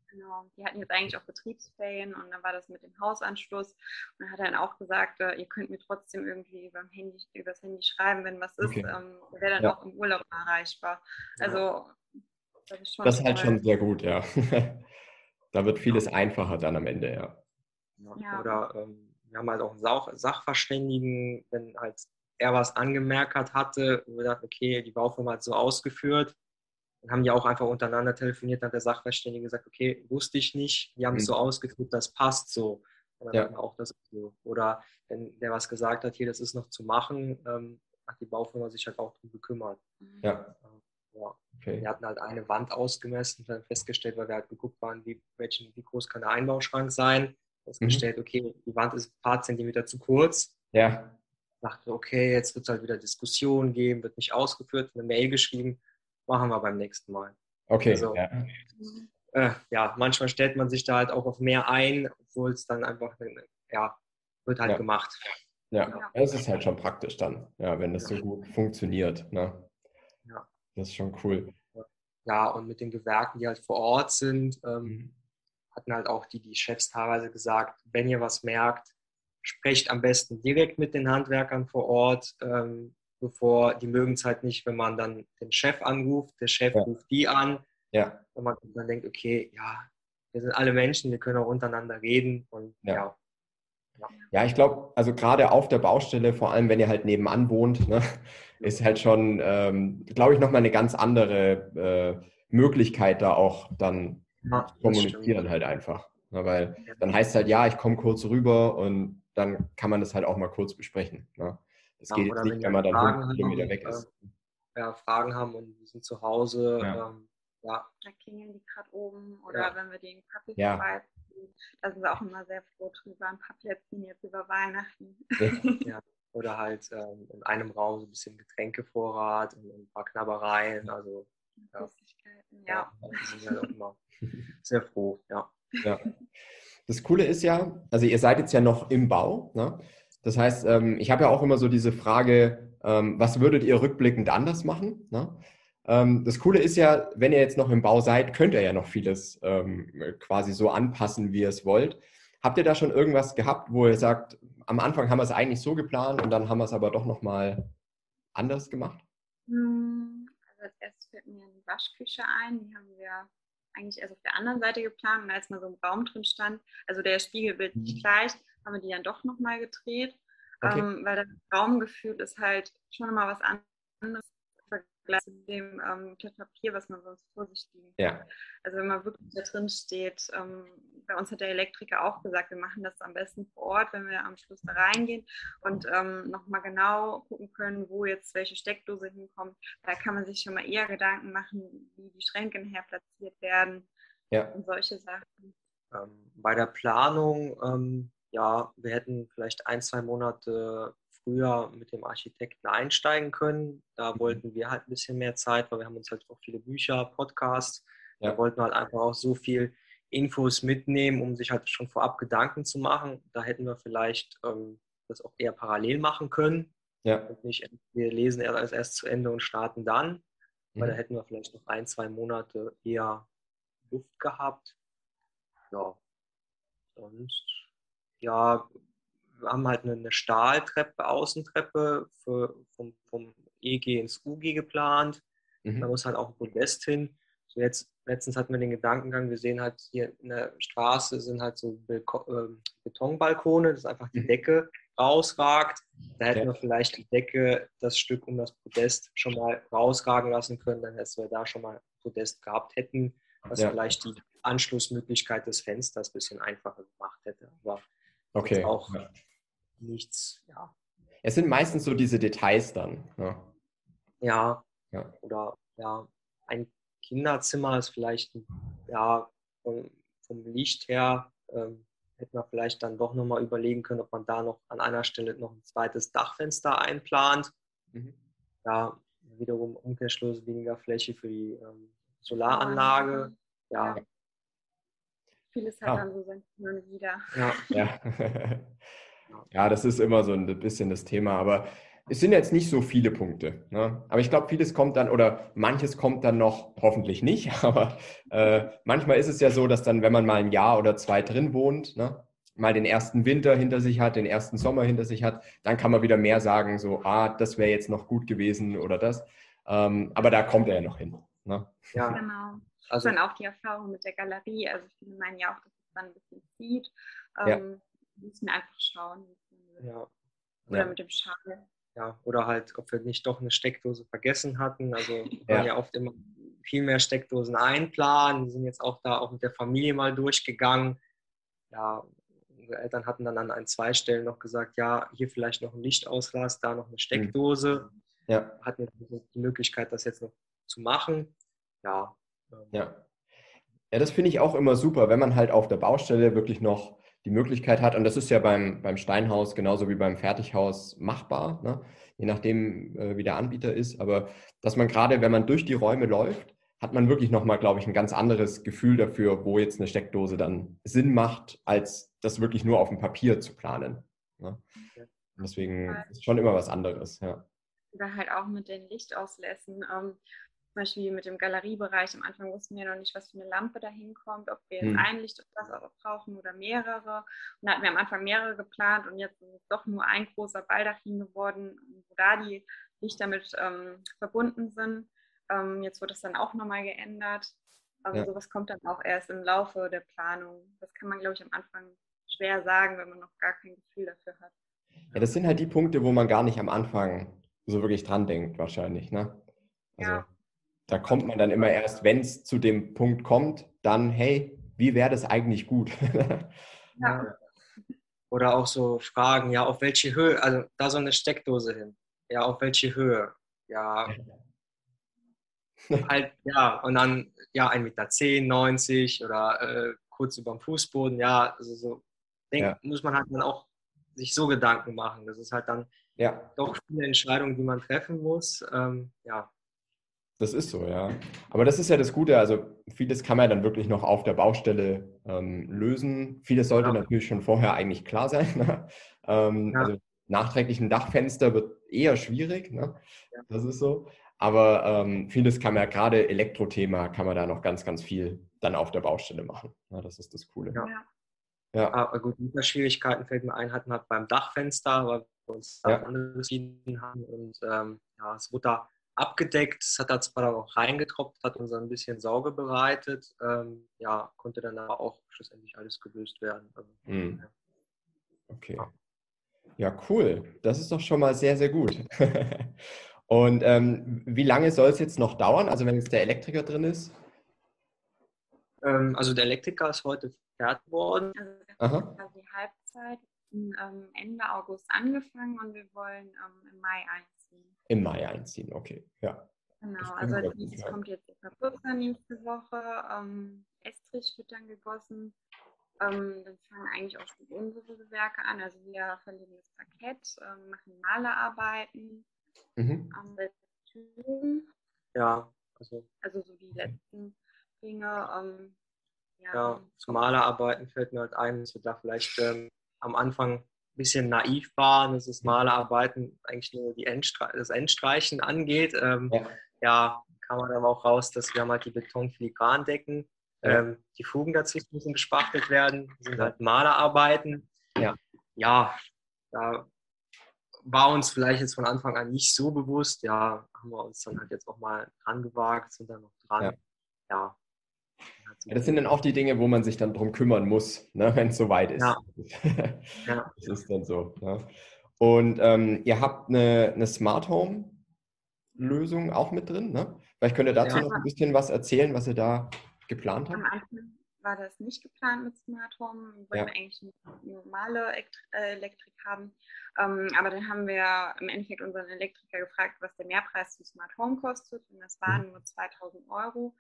Genau. Die hatten jetzt eigentlich auch Betriebsferien und dann war das mit dem Hausanschluss. Und dann hat er dann auch gesagt, äh, ihr könnt mir trotzdem irgendwie über Handy, übers Handy schreiben, wenn was ist. Okay. Ähm, Wäre dann ja. auch im Urlaub erreichbar. Also das ist schon. Das ist halt schon sehr gut, ja. da wird vieles einfacher dann am Ende, ja. ja. Oder ähm, wir haben halt auch einen Sachverständigen, wenn halt er was angemerkt hat, hatte, und wir dachten, okay, die Baufirma hat so ausgeführt, dann haben die auch einfach untereinander telefoniert, dann hat der Sachverständige gesagt, okay, wusste ich nicht, die haben es mhm. so ausgeführt, das passt so. Und dann ja. auch das so. Oder wenn der was gesagt hat, hier, das ist noch zu machen, ähm, hat die Baufirma sich halt auch darum gekümmert. Mhm. Ja. ja. Okay. Wir hatten halt eine Wand ausgemessen und dann festgestellt, weil wir halt geguckt waren, wie, welchen, wie groß kann der Einbauschrank sein festgestellt, mhm. okay, die Wand ist ein paar Zentimeter zu kurz. Ja. Dachte, okay, jetzt wird es halt wieder Diskussionen geben, wird nicht ausgeführt, eine Mail geschrieben, machen wir beim nächsten Mal. Okay. Also, ja. Äh, ja, manchmal stellt man sich da halt auch auf mehr ein, obwohl es dann einfach, ja, wird halt ja. gemacht. Ja, es ist halt schon praktisch dann, ja, wenn das so gut funktioniert. Ne? Ja. Das ist schon cool. Ja, und mit den Gewerken, die halt vor Ort sind, ähm, mhm hatten halt auch die, die Chefs teilweise gesagt, wenn ihr was merkt, sprecht am besten direkt mit den Handwerkern vor Ort, ähm, bevor die mögen es halt nicht, wenn man dann den Chef anruft, der Chef ja. ruft die an, Ja. Und man dann denkt, okay, ja, wir sind alle Menschen, wir können auch untereinander reden und ja. ja. Ja, ich glaube, also gerade auf der Baustelle, vor allem wenn ihr halt nebenan wohnt, ne, ist halt schon, ähm, glaube ich, nochmal eine ganz andere äh, Möglichkeit, da auch dann ja, kommunizieren halt einfach. Ne, weil dann heißt es halt, ja, ich komme kurz rüber und dann kann man das halt auch mal kurz besprechen. Ne? Das ja, geht jetzt nicht, wenn man dann 100 Kilometer weg ist. Äh, ja, Fragen haben und wir sind zu Hause. Ja. Ähm, ja. Da klingeln die gerade oben oder wenn wir den Kaffee ja. da sind wir auch immer sehr froh drüber. Ein paar Plätzchen jetzt über Weihnachten. ja. Oder halt ähm, in einem Raum so ein bisschen Getränkevorrat und ein paar Knabbereien. Also ja, ja. ja halt sehr froh, ja. ja. Das Coole ist ja, also ihr seid jetzt ja noch im Bau. Ne? Das heißt, ähm, ich habe ja auch immer so diese Frage, ähm, was würdet ihr rückblickend anders machen? Ne? Ähm, das Coole ist ja, wenn ihr jetzt noch im Bau seid, könnt ihr ja noch vieles quasi so anpassen, wie ihr es wollt. Habt ihr da schon irgendwas gehabt, wo ihr sagt, am Anfang haben wir es eigentlich so geplant und dann haben wir es aber doch nochmal anders gemacht? Hm, erstes fällt mir eine Waschküche ein. Die haben wir eigentlich erst auf der anderen Seite geplant und als mal so ein Raum drin stand, also der Spiegelbild nicht mhm. gleich, haben wir die dann doch nochmal gedreht. Okay. Ähm, weil das Raumgefühl ist halt schon mal was anderes Vergleich zu dem ähm, Papier, was man sonst vor sich liegen ja. Also wenn man wirklich da drin steht, ähm, bei uns hat der Elektriker auch gesagt, wir machen das am besten vor Ort, wenn wir am Schluss da reingehen und ähm, nochmal genau gucken können, wo jetzt welche Steckdose hinkommt. Da kann man sich schon mal eher Gedanken machen, wie die Schränke nachher platziert werden ja. und solche Sachen. Ähm, bei der Planung, ähm, ja, wir hätten vielleicht ein, zwei Monate früher mit dem Architekten einsteigen können. Da mhm. wollten wir halt ein bisschen mehr Zeit, weil wir haben uns halt auch viele Bücher, Podcasts. Ja. Da wollten wir halt einfach auch so viel Infos mitnehmen, um sich halt schon vorab Gedanken zu machen. Da hätten wir vielleicht ähm, das auch eher parallel machen können. Ja. Und nicht, wir lesen erst, erst zu Ende und starten dann. Mhm. Weil da hätten wir vielleicht noch ein, zwei Monate eher Luft gehabt. Ja. Sonst, ja, wir haben halt eine, Stahltreppe, Außentreppe für, vom, vom EG ins UG geplant. Mhm. Da muss halt auch ein Podest hin. So jetzt, letztens hatten wir den Gedankengang, wir sehen halt hier in der Straße sind halt so ähm, Betonbalkone, dass einfach die mhm. Decke rausragt. Da hätten wir vielleicht die Decke, das Stück um das Podest schon mal rausragen lassen können, dann hätten wir da schon mal Podest gehabt hätten, was ja. vielleicht die Anschlussmöglichkeit des Fensters ein bisschen einfacher gemacht hätte. Aber okay. auch ja nichts, ja. Es sind meistens so diese Details dann. Ja, ja, ja. oder ja, ein Kinderzimmer ist vielleicht, ja, vom, vom Licht her ähm, hätte man vielleicht dann doch nochmal überlegen können, ob man da noch an einer Stelle noch ein zweites Dachfenster einplant. Mhm. Ja, wiederum Umkehrschluss weniger Fläche für die ähm, Solaranlage. Ja. Vieles hat ah. dann so sein wieder. Ja. ja. Ja, das ist immer so ein bisschen das Thema, aber es sind jetzt nicht so viele Punkte. Ne? Aber ich glaube, vieles kommt dann oder manches kommt dann noch, hoffentlich nicht, aber äh, manchmal ist es ja so, dass dann, wenn man mal ein Jahr oder zwei drin wohnt, ne, mal den ersten Winter hinter sich hat, den ersten Sommer hinter sich hat, dann kann man wieder mehr sagen, so, ah, das wäre jetzt noch gut gewesen oder das. Ähm, aber da kommt er ja noch hin. Ne? Ja, genau. Also, dann auch die Erfahrung mit der Galerie. Also viele meinen ja auch, dass es dann ein bisschen zieht. Ähm, ja müssen einfach schauen. Ja. Oder ja. mit dem Schal. Ja, oder halt, ob wir nicht doch eine Steckdose vergessen hatten. Also wir ja. ja oft immer viel mehr Steckdosen einplanen. Wir sind jetzt auch da auch mit der Familie mal durchgegangen. Ja, unsere Eltern hatten dann an ein, zwei Stellen noch gesagt, ja, hier vielleicht noch ein Lichtauslass, da noch eine Steckdose. Ja. Hatten wir die Möglichkeit, das jetzt noch zu machen. Ja. Ähm, ja. Ja, das finde ich auch immer super, wenn man halt auf der Baustelle wirklich noch die Möglichkeit hat, und das ist ja beim, beim Steinhaus genauso wie beim Fertighaus machbar, ne? je nachdem, äh, wie der Anbieter ist, aber dass man gerade, wenn man durch die Räume läuft, hat man wirklich nochmal, glaube ich, ein ganz anderes Gefühl dafür, wo jetzt eine Steckdose dann Sinn macht, als das wirklich nur auf dem Papier zu planen. Ne? Deswegen ist schon immer was anderes, ja. Oder halt auch mit den Lichtauslässen. Ähm, zum Beispiel mit dem Galeriebereich, am Anfang wussten wir noch nicht, was für eine Lampe da hinkommt, ob wir jetzt hm. ein Licht brauchen oder mehrere. Und da hatten wir am Anfang mehrere geplant und jetzt ist es doch nur ein großer Baldachin geworden, wo da die Lichter mit ähm, verbunden sind. Ähm, jetzt wurde es dann auch nochmal geändert. Aber ja. sowas kommt dann auch erst im Laufe der Planung. Das kann man, glaube ich, am Anfang schwer sagen, wenn man noch gar kein Gefühl dafür hat. Ja, das sind halt die Punkte, wo man gar nicht am Anfang so wirklich dran denkt, wahrscheinlich. Ne? Also, ja. Da kommt man dann immer erst, wenn es zu dem Punkt kommt, dann, hey, wie wäre das eigentlich gut? ja. Oder auch so Fragen, ja, auf welche Höhe, also da so eine Steckdose hin. Ja, auf welche Höhe? Ja, halt, ja, und dann, ja, 1,10 Meter, 10, 90 oder äh, kurz über dem Fußboden, ja, also so, denk, ja. muss man halt dann auch sich so Gedanken machen. Das ist halt dann ja. doch viele Entscheidungen, die man treffen muss. Ähm, ja. Das ist so, ja. Aber das ist ja das Gute. Also vieles kann man dann wirklich noch auf der Baustelle ähm, lösen. Vieles sollte ja. natürlich schon vorher eigentlich klar sein. Ne? Ähm, ja. Also nachträglich ein Dachfenster wird eher schwierig. Ne? Ja. Das ist so. Aber ähm, vieles kann man ja gerade Elektrothema kann man da noch ganz, ganz viel dann auf der Baustelle machen. Ja, das ist das Coole. Ja. Ja. Aber ah, gut, Schwierigkeiten fällt mir ein, hatten wir beim Dachfenster, weil wir uns da ja. andere haben und ähm, ja, es wurde da abgedeckt, es hat da zwar auch reingetropft, hat uns ein bisschen Sorge bereitet, ähm, ja, konnte dann aber auch schlussendlich alles gelöst werden. Also, mhm. ja. Okay. Ja, cool. Das ist doch schon mal sehr, sehr gut. und ähm, wie lange soll es jetzt noch dauern? Also wenn jetzt der Elektriker drin ist? Ähm, also der Elektriker ist heute fertig worden. Also wir haben quasi Halbzeit ähm, Ende August angefangen und wir wollen ähm, im Mai einziehen. Im Mai einziehen, okay, ja. Genau, also es kommt jetzt Putzer nächste Woche, ähm, Estrich wird dann gegossen. Ähm, dann fangen eigentlich auch schon unsere Gewerke an. Also wir verlegen das Parkett, ähm, machen Malerarbeiten mhm. am Türen. Ja, also. Also so die letzten Dinge. Ähm, ja, ja zu Malerarbeiten fällt mir halt ein, dass wir da vielleicht ähm, am Anfang bisschen naiv waren, dass das Malerarbeiten eigentlich nur die Endstre das Endstreichen angeht. Ähm, ja. ja. kam man aber auch raus, dass wir haben halt die Betonfiligrandecken. Ja. Ähm, die Fugen dazwischen müssen gespachtelt werden. Das sind halt Malerarbeiten. Ja. ja, da war uns vielleicht jetzt von Anfang an nicht so bewusst. Ja, haben wir uns dann halt jetzt auch mal dran gewagt, sind dann noch dran. Ja, das sind dann auch die Dinge, wo man sich dann drum kümmern muss, ne, wenn es soweit ist. Ja. ja. Das ist dann so. Ne? Und ähm, ihr habt eine, eine Smart Home Lösung auch mit drin, ne? Vielleicht könnt ihr dazu ja. noch ein bisschen was erzählen, was ihr da geplant habt. Am Anfang war das nicht geplant mit Smart Home. Wir wollten ja. eigentlich eine normale äh, Elektrik haben. Ähm, aber dann haben wir im Endeffekt unseren Elektriker gefragt, was der Mehrpreis zu Smart Home kostet. Und das waren mhm. nur 2000 Euro.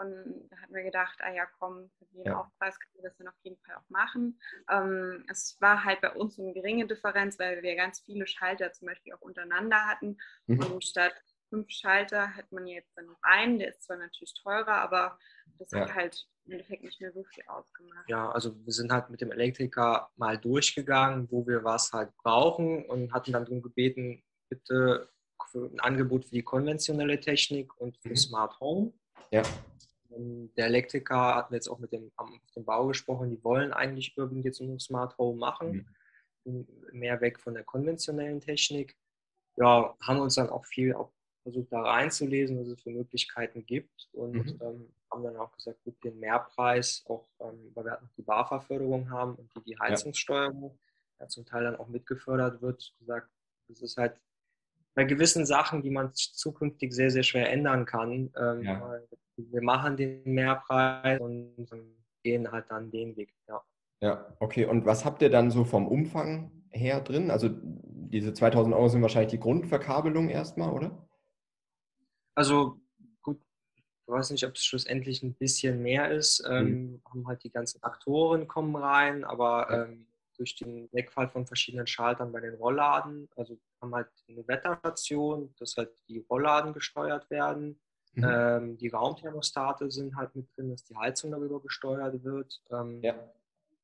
Und da hatten wir gedacht, ah ja, komm, für den ja. Aufpreis können wir das dann auf jeden Fall auch machen. Ähm, es war halt bei uns so eine geringe Differenz, weil wir ganz viele Schalter zum Beispiel auch untereinander hatten. Mhm. Und statt fünf Schalter hat man jetzt dann noch einen, der ist zwar natürlich teurer, aber das ja. hat halt im Endeffekt nicht mehr so viel ausgemacht. Ja, also wir sind halt mit dem Elektriker mal durchgegangen, wo wir was halt brauchen und hatten dann darum gebeten, bitte für ein Angebot für die konventionelle Technik und für mhm. Smart Home. Ja. Ähm, der Elektriker hat mir jetzt auch mit dem, auf dem Bau gesprochen, die wollen eigentlich irgendwie jetzt nur Smart Home machen, mhm. mehr weg von der konventionellen Technik. Ja, haben uns dann auch viel auch versucht da reinzulesen, was es für Möglichkeiten gibt und mhm. ähm, haben dann auch gesagt, gut, den Mehrpreis, auch ähm, weil wir halt noch die BAFA-Förderung haben und die, die Heizungssteuerung ja. ja. zum Teil dann auch mitgefördert wird, gesagt, das ist halt bei gewissen Sachen, die man zukünftig sehr, sehr schwer ändern kann, ähm, ja wir machen den Mehrpreis und gehen halt dann den Weg. Ja. ja, okay. Und was habt ihr dann so vom Umfang her drin? Also diese 2000 Euro sind wahrscheinlich die Grundverkabelung erstmal, oder? Also gut, ich weiß nicht, ob es schlussendlich ein bisschen mehr ist. Mhm. Ähm, haben halt die ganzen Aktoren kommen rein, aber ähm, durch den Wegfall von verschiedenen Schaltern bei den Rollladen, also haben halt eine Wetterstation, dass halt die Rollladen gesteuert werden. Mhm. Ähm, die Raumthermostate sind halt mit drin, dass die Heizung darüber gesteuert wird. Ähm, ja.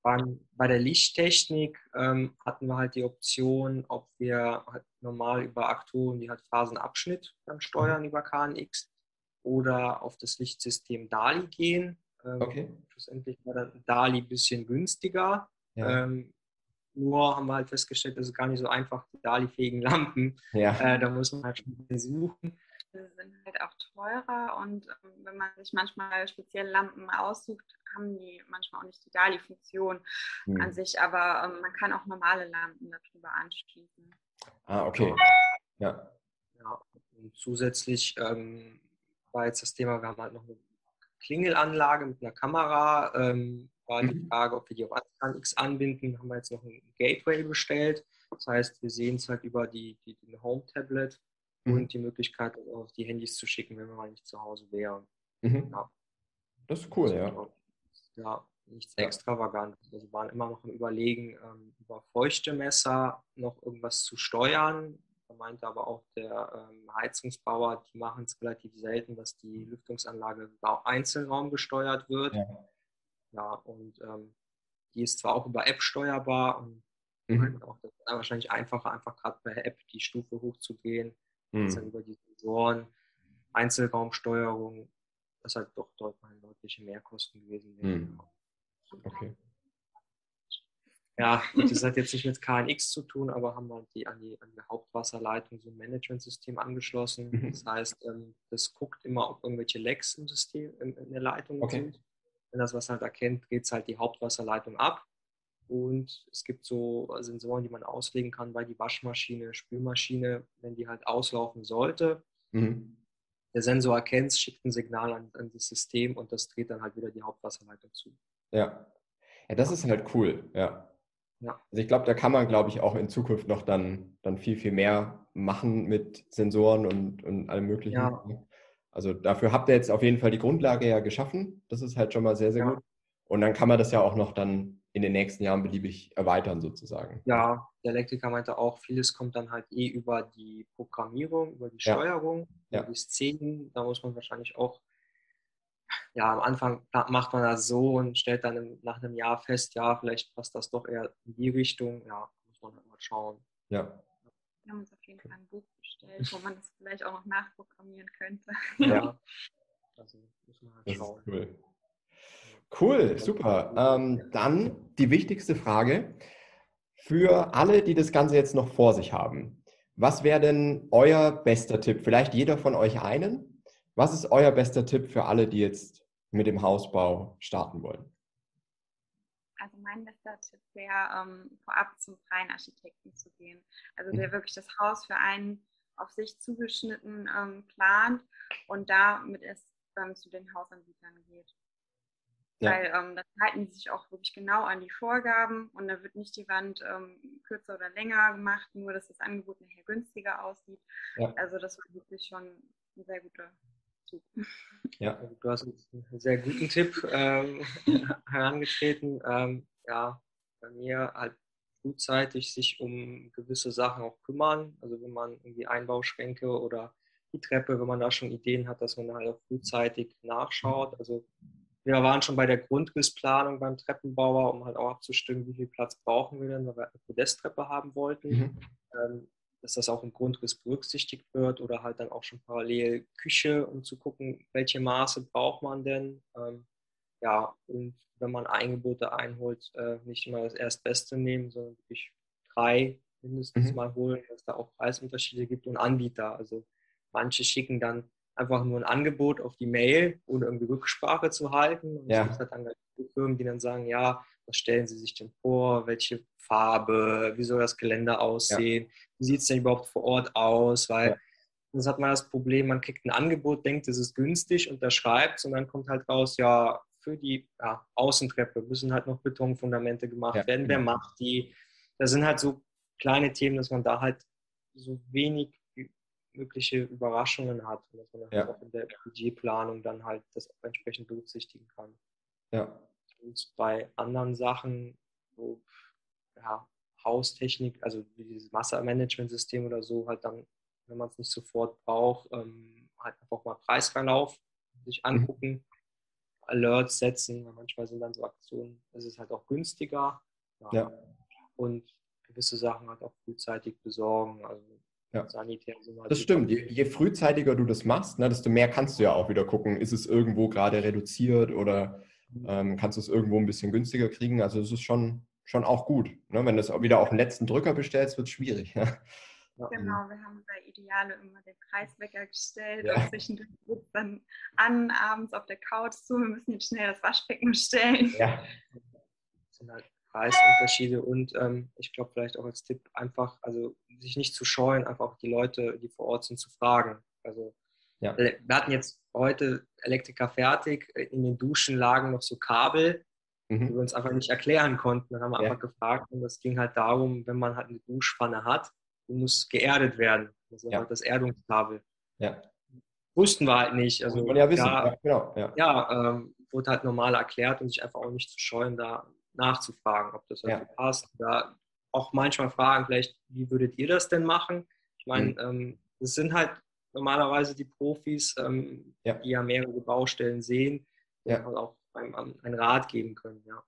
beim, bei der Lichttechnik ähm, hatten wir halt die Option, ob wir halt normal über Aktoren, die halt Phasenabschnitt dann steuern mhm. über KNX oder auf das Lichtsystem DALI gehen. Ähm, okay. Schlussendlich war dann DALI ein bisschen günstiger. Ja. Ähm, nur haben wir halt festgestellt, dass es gar nicht so einfach die DALI-fähigen Lampen. Ja. Äh, da muss man halt schon suchen. sind halt auch teurer und ähm, wenn man sich manchmal spezielle Lampen aussucht, haben die manchmal auch nicht die DALI-Funktion mhm. an sich, aber ähm, man kann auch normale Lampen darüber anschließen. Ah, okay. Ja. ja und zusätzlich ähm, war jetzt das Thema, wir haben halt noch eine Klingelanlage mit einer Kamera. Ähm, war die mhm. Frage, ob wir die auf Anfang X anbinden. Haben wir jetzt noch ein Gateway bestellt. Das heißt, wir sehen es halt über die, die, den Home-Tablet mhm. und die Möglichkeit, auf die Handys zu schicken, wenn wir mal nicht zu Hause wären. Mhm. Ja. Das ist cool, ja. Ja, nichts ja. extravagant. Also wir waren immer noch im Überlegen, ähm, über feuchte Messer noch irgendwas zu steuern. Da meinte aber auch der ähm, Heizungsbauer, die machen es relativ selten, dass die Lüftungsanlage Einzelraum gesteuert wird. Ja, ja und ähm, die ist zwar auch über App steuerbar und mhm. auch das ist wahrscheinlich einfacher, einfach gerade per App die Stufe hochzugehen, mhm. dann über die Sensoren, Einzelraumsteuerung, das halt doch dort mal deutliche Mehrkosten gewesen wären. Mhm. Okay ja, das hat jetzt nicht mit KNX zu tun, aber haben halt die, an, die, an die Hauptwasserleitung so ein Managementsystem angeschlossen. Mhm. Das heißt, ähm, das guckt immer, ob irgendwelche Lecks im System, in, in der Leitung okay. sind. Wenn das was halt erkennt, geht es halt die Hauptwasserleitung ab. Und es gibt so Sensoren, die man auslegen kann bei die Waschmaschine, Spülmaschine, wenn die halt auslaufen sollte. Mhm. Der Sensor erkennt es, schickt ein Signal an, an das System und das dreht dann halt wieder die Hauptwasserleitung zu. Ja. Ja, das ist halt cool, ja. Ja. Also ich glaube, da kann man, glaube ich, auch in Zukunft noch dann, dann viel, viel mehr machen mit Sensoren und, und allem möglichen. Ja. Also dafür habt ihr jetzt auf jeden Fall die Grundlage ja geschaffen. Das ist halt schon mal sehr, sehr ja. gut. Und dann kann man das ja auch noch dann in den nächsten Jahren beliebig erweitern sozusagen. Ja, der Elektriker meinte auch, vieles kommt dann halt eh über die Programmierung, über die Steuerung, ja. über die Szenen. Da muss man wahrscheinlich auch ja, am Anfang macht man das so und stellt dann nach einem Jahr fest, ja, vielleicht passt das doch eher in die Richtung. Ja, muss man halt mal schauen. Ja. Wir haben uns auf jeden Fall ein Buch bestellt, wo man das vielleicht auch noch nachprogrammieren könnte. Ja. Also muss man halt schauen. cool. Cool, super. Ähm, dann die wichtigste Frage für alle, die das Ganze jetzt noch vor sich haben. Was wäre denn euer bester Tipp? Vielleicht jeder von euch einen? Was ist euer bester Tipp für alle, die jetzt mit dem Hausbau starten wollen? Also mein bester Tipp wäre, ähm, vorab zum freien Architekten zu gehen. Also der mhm. wirklich das Haus für einen auf sich zugeschnitten ähm, plant und damit es dann zu den Hausanbietern geht. Ja. Weil ähm, da halten die sich auch wirklich genau an die Vorgaben und da wird nicht die Wand ähm, kürzer oder länger gemacht, nur dass das Angebot nachher günstiger aussieht. Ja. Also das war wirklich schon ein sehr guter zu. Ja, also du hast einen sehr guten Tipp ähm, herangetreten. Ähm, ja, bei mir halt frühzeitig sich um gewisse Sachen auch kümmern. Also wenn man irgendwie Einbauschränke oder die Treppe, wenn man da schon Ideen hat, dass man halt auch frühzeitig nachschaut. Also wir waren schon bei der Grundrissplanung beim Treppenbauer, um halt auch abzustimmen, wie viel Platz brauchen wir denn, weil wir eine Podesttreppe haben wollten. Mhm. Ähm, dass das auch im Grundriss berücksichtigt wird oder halt dann auch schon parallel Küche, um zu gucken, welche Maße braucht man denn. Ähm, ja, und wenn man Angebote einholt, äh, nicht immer das Erstbeste nehmen, sondern wirklich drei mindestens mhm. mal holen, dass da auch Preisunterschiede gibt und Anbieter. Also manche schicken dann einfach nur ein Angebot auf die Mail, ohne irgendwie Rücksprache zu halten. Und ja. es gibt halt dann Firmen, die dann sagen, ja, was stellen Sie sich denn vor? Welche Farbe? Wie soll das Geländer aussehen? Ja. Wie sieht es denn überhaupt vor Ort aus? Weil ja. sonst hat man das Problem, man kriegt ein Angebot, denkt, es ist günstig, unterschreibt und dann kommt halt raus, ja, für die ja, Außentreppe müssen halt noch Betonfundamente gemacht ja. werden. Wer genau. macht die? Das sind halt so kleine Themen, dass man da halt so wenig mögliche Überraschungen hat und dass man ja. auch in der Budgetplanung dann halt das entsprechend berücksichtigen kann. Ja. Und bei anderen Sachen, wo ja, Haustechnik, also wie dieses Wassermanagementsystem oder so, halt dann, wenn man es nicht sofort braucht, ähm, halt einfach mal Preisverlauf sich mhm. angucken, mhm. Alerts setzen, weil manchmal sind dann so Aktionen, es ist halt auch günstiger. Ja. ja. Und gewisse Sachen halt auch frühzeitig besorgen. Also ja. sanitär sind halt Das stimmt. Je, je, frühzeitiger du das machst, ne, desto mehr kannst du ja auch wieder gucken, ist es irgendwo gerade reduziert oder ähm, kannst du es irgendwo ein bisschen günstiger kriegen. Also es ist schon, schon auch gut. Ne? Wenn du es wieder auf den letzten Drücker bestellst, wird es schwierig. Ja? Ja. Genau, wir haben bei Ideale immer den Preiswecker gestellt ja. und zwischendurch es dann an, abends auf der Couch zu, wir müssen jetzt schnell das Waschbecken stellen. Ja. Das sind halt Preisunterschiede und ähm, ich glaube vielleicht auch als Tipp einfach, also sich nicht zu scheuen, einfach auch die Leute, die vor Ort sind, zu fragen. Also ja. wir hatten jetzt heute Elektriker fertig, in den Duschen lagen noch so Kabel, mhm. die wir uns einfach nicht erklären konnten. Dann haben wir ja. einfach gefragt und das ging halt darum, wenn man halt eine Duschpfanne hat, die muss geerdet werden. Das ist ja. halt das Erdungskabel. Ja. Wussten wir halt nicht. Also, man ja, wissen. Ja, genau. Ja, ja ähm, wurde halt normal erklärt und sich einfach auch nicht zu scheuen, da nachzufragen, ob das also passt. Oder auch manchmal fragen, vielleicht, wie würdet ihr das denn machen? Ich meine, mhm. ähm, das sind halt normalerweise die Profis, ähm, die ja mehrere Baustellen sehen und ja. auch einem einen Rat geben können. Ja.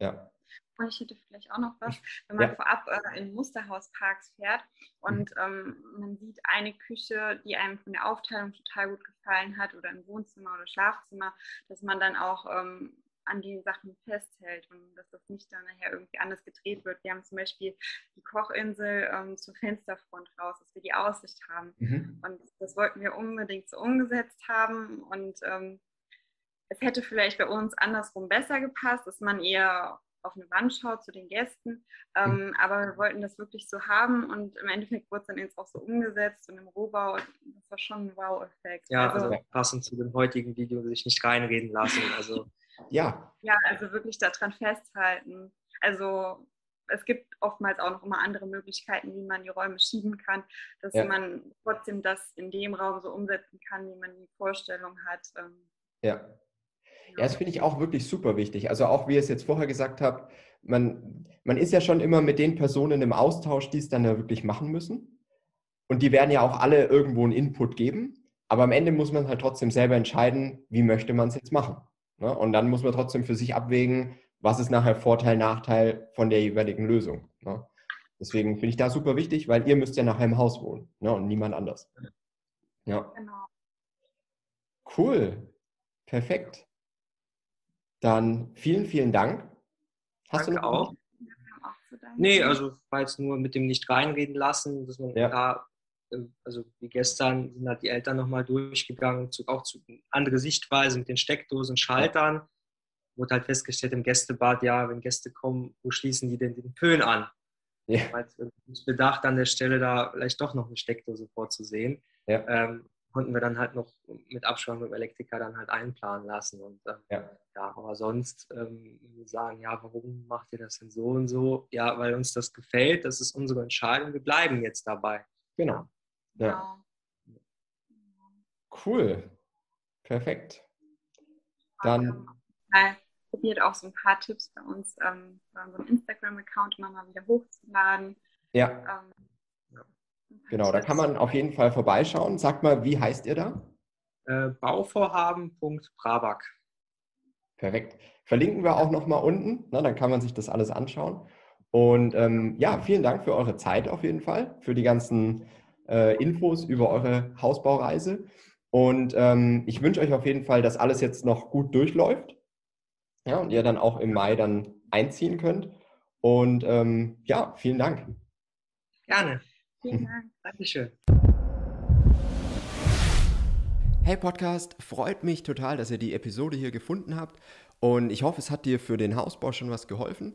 ja. Und ich hätte vielleicht auch noch was, wenn man ja. vorab äh, in Musterhausparks fährt und mhm. ähm, man sieht eine Küche, die einem von der Aufteilung total gut gefallen hat oder ein Wohnzimmer oder Schlafzimmer, dass man dann auch ähm, an den Sachen festhält und dass das nicht dann nachher irgendwie anders gedreht wird. Wir haben zum Beispiel die Kochinsel ähm, zur Fensterfront raus, dass wir die Aussicht haben. Mhm. Und das wollten wir unbedingt so umgesetzt haben und ähm, es hätte vielleicht bei uns andersrum besser gepasst, dass man eher auf eine Wand schaut zu den Gästen. Ähm, mhm. Aber wir wollten das wirklich so haben und im Endeffekt wurde es dann jetzt auch so umgesetzt und im Rohbau, das war schon ein Wow-Effekt. Ja, also, also, passend zu dem heutigen Video sich nicht reinreden lassen. Also ja. Ja, also wirklich daran festhalten. Also es gibt oftmals auch noch immer andere Möglichkeiten, wie man die Räume schieben kann, dass ja. man trotzdem das in dem Raum so umsetzen kann, wie man die Vorstellung hat. Ähm, ja. Ja, das finde ich auch wirklich super wichtig. Also auch wie ihr es jetzt vorher gesagt habt, man, man ist ja schon immer mit den Personen im Austausch, die es dann ja wirklich machen müssen. Und die werden ja auch alle irgendwo einen Input geben. Aber am Ende muss man halt trotzdem selber entscheiden, wie möchte man es jetzt machen. Ne? Und dann muss man trotzdem für sich abwägen, was ist nachher Vorteil, Nachteil von der jeweiligen Lösung. Ne? Deswegen finde ich da super wichtig, weil ihr müsst ja nachher im Haus wohnen ne? und niemand anders. Ja. Genau. Cool. Perfekt. Dann vielen, vielen Dank. Hast Danke du noch auch? Nee, also war jetzt nur mit dem nicht reinreden lassen, dass man ja. da also wie gestern sind halt die Eltern nochmal durchgegangen, zu, auch zu andere Sichtweise mit den Steckdosen, Schaltern. Wurde halt festgestellt im Gästebad, ja, wenn Gäste kommen, wo schließen die denn den Föhn an? Ja. Ich bedacht an der Stelle da vielleicht doch noch eine Steckdose vorzusehen. Ja. Ähm, konnten wir dann halt noch mit Absprache mit dem Elektriker dann halt einplanen lassen. Und ähm, ja. ja. aber sonst ähm, sagen, ja, warum macht ihr das denn so und so? Ja, weil uns das gefällt, das ist unsere Entscheidung, wir bleiben jetzt dabei. Genau. Ja. Genau. Cool. Perfekt. Dann. Ja, probiert auch so ein paar Tipps bei uns ähm, bei unserem Instagram-Account immer mal wieder hochzuladen. Ja. Ähm, genau, da kann man auf jeden Fall vorbeischauen. Sag mal, wie heißt ihr da? Äh, Bauvorhaben.brabak. Perfekt. Verlinken wir auch nochmal unten, na, dann kann man sich das alles anschauen. Und ähm, ja, vielen Dank für eure Zeit auf jeden Fall, für die ganzen äh, Infos über eure Hausbaureise. Und ähm, ich wünsche euch auf jeden Fall, dass alles jetzt noch gut durchläuft. Ja, und ihr dann auch im Mai dann einziehen könnt. Und ähm, ja, vielen Dank. Gerne. Vielen Dank. Dankeschön. Hey Podcast, freut mich total, dass ihr die Episode hier gefunden habt. Und ich hoffe, es hat dir für den Hausbau schon was geholfen.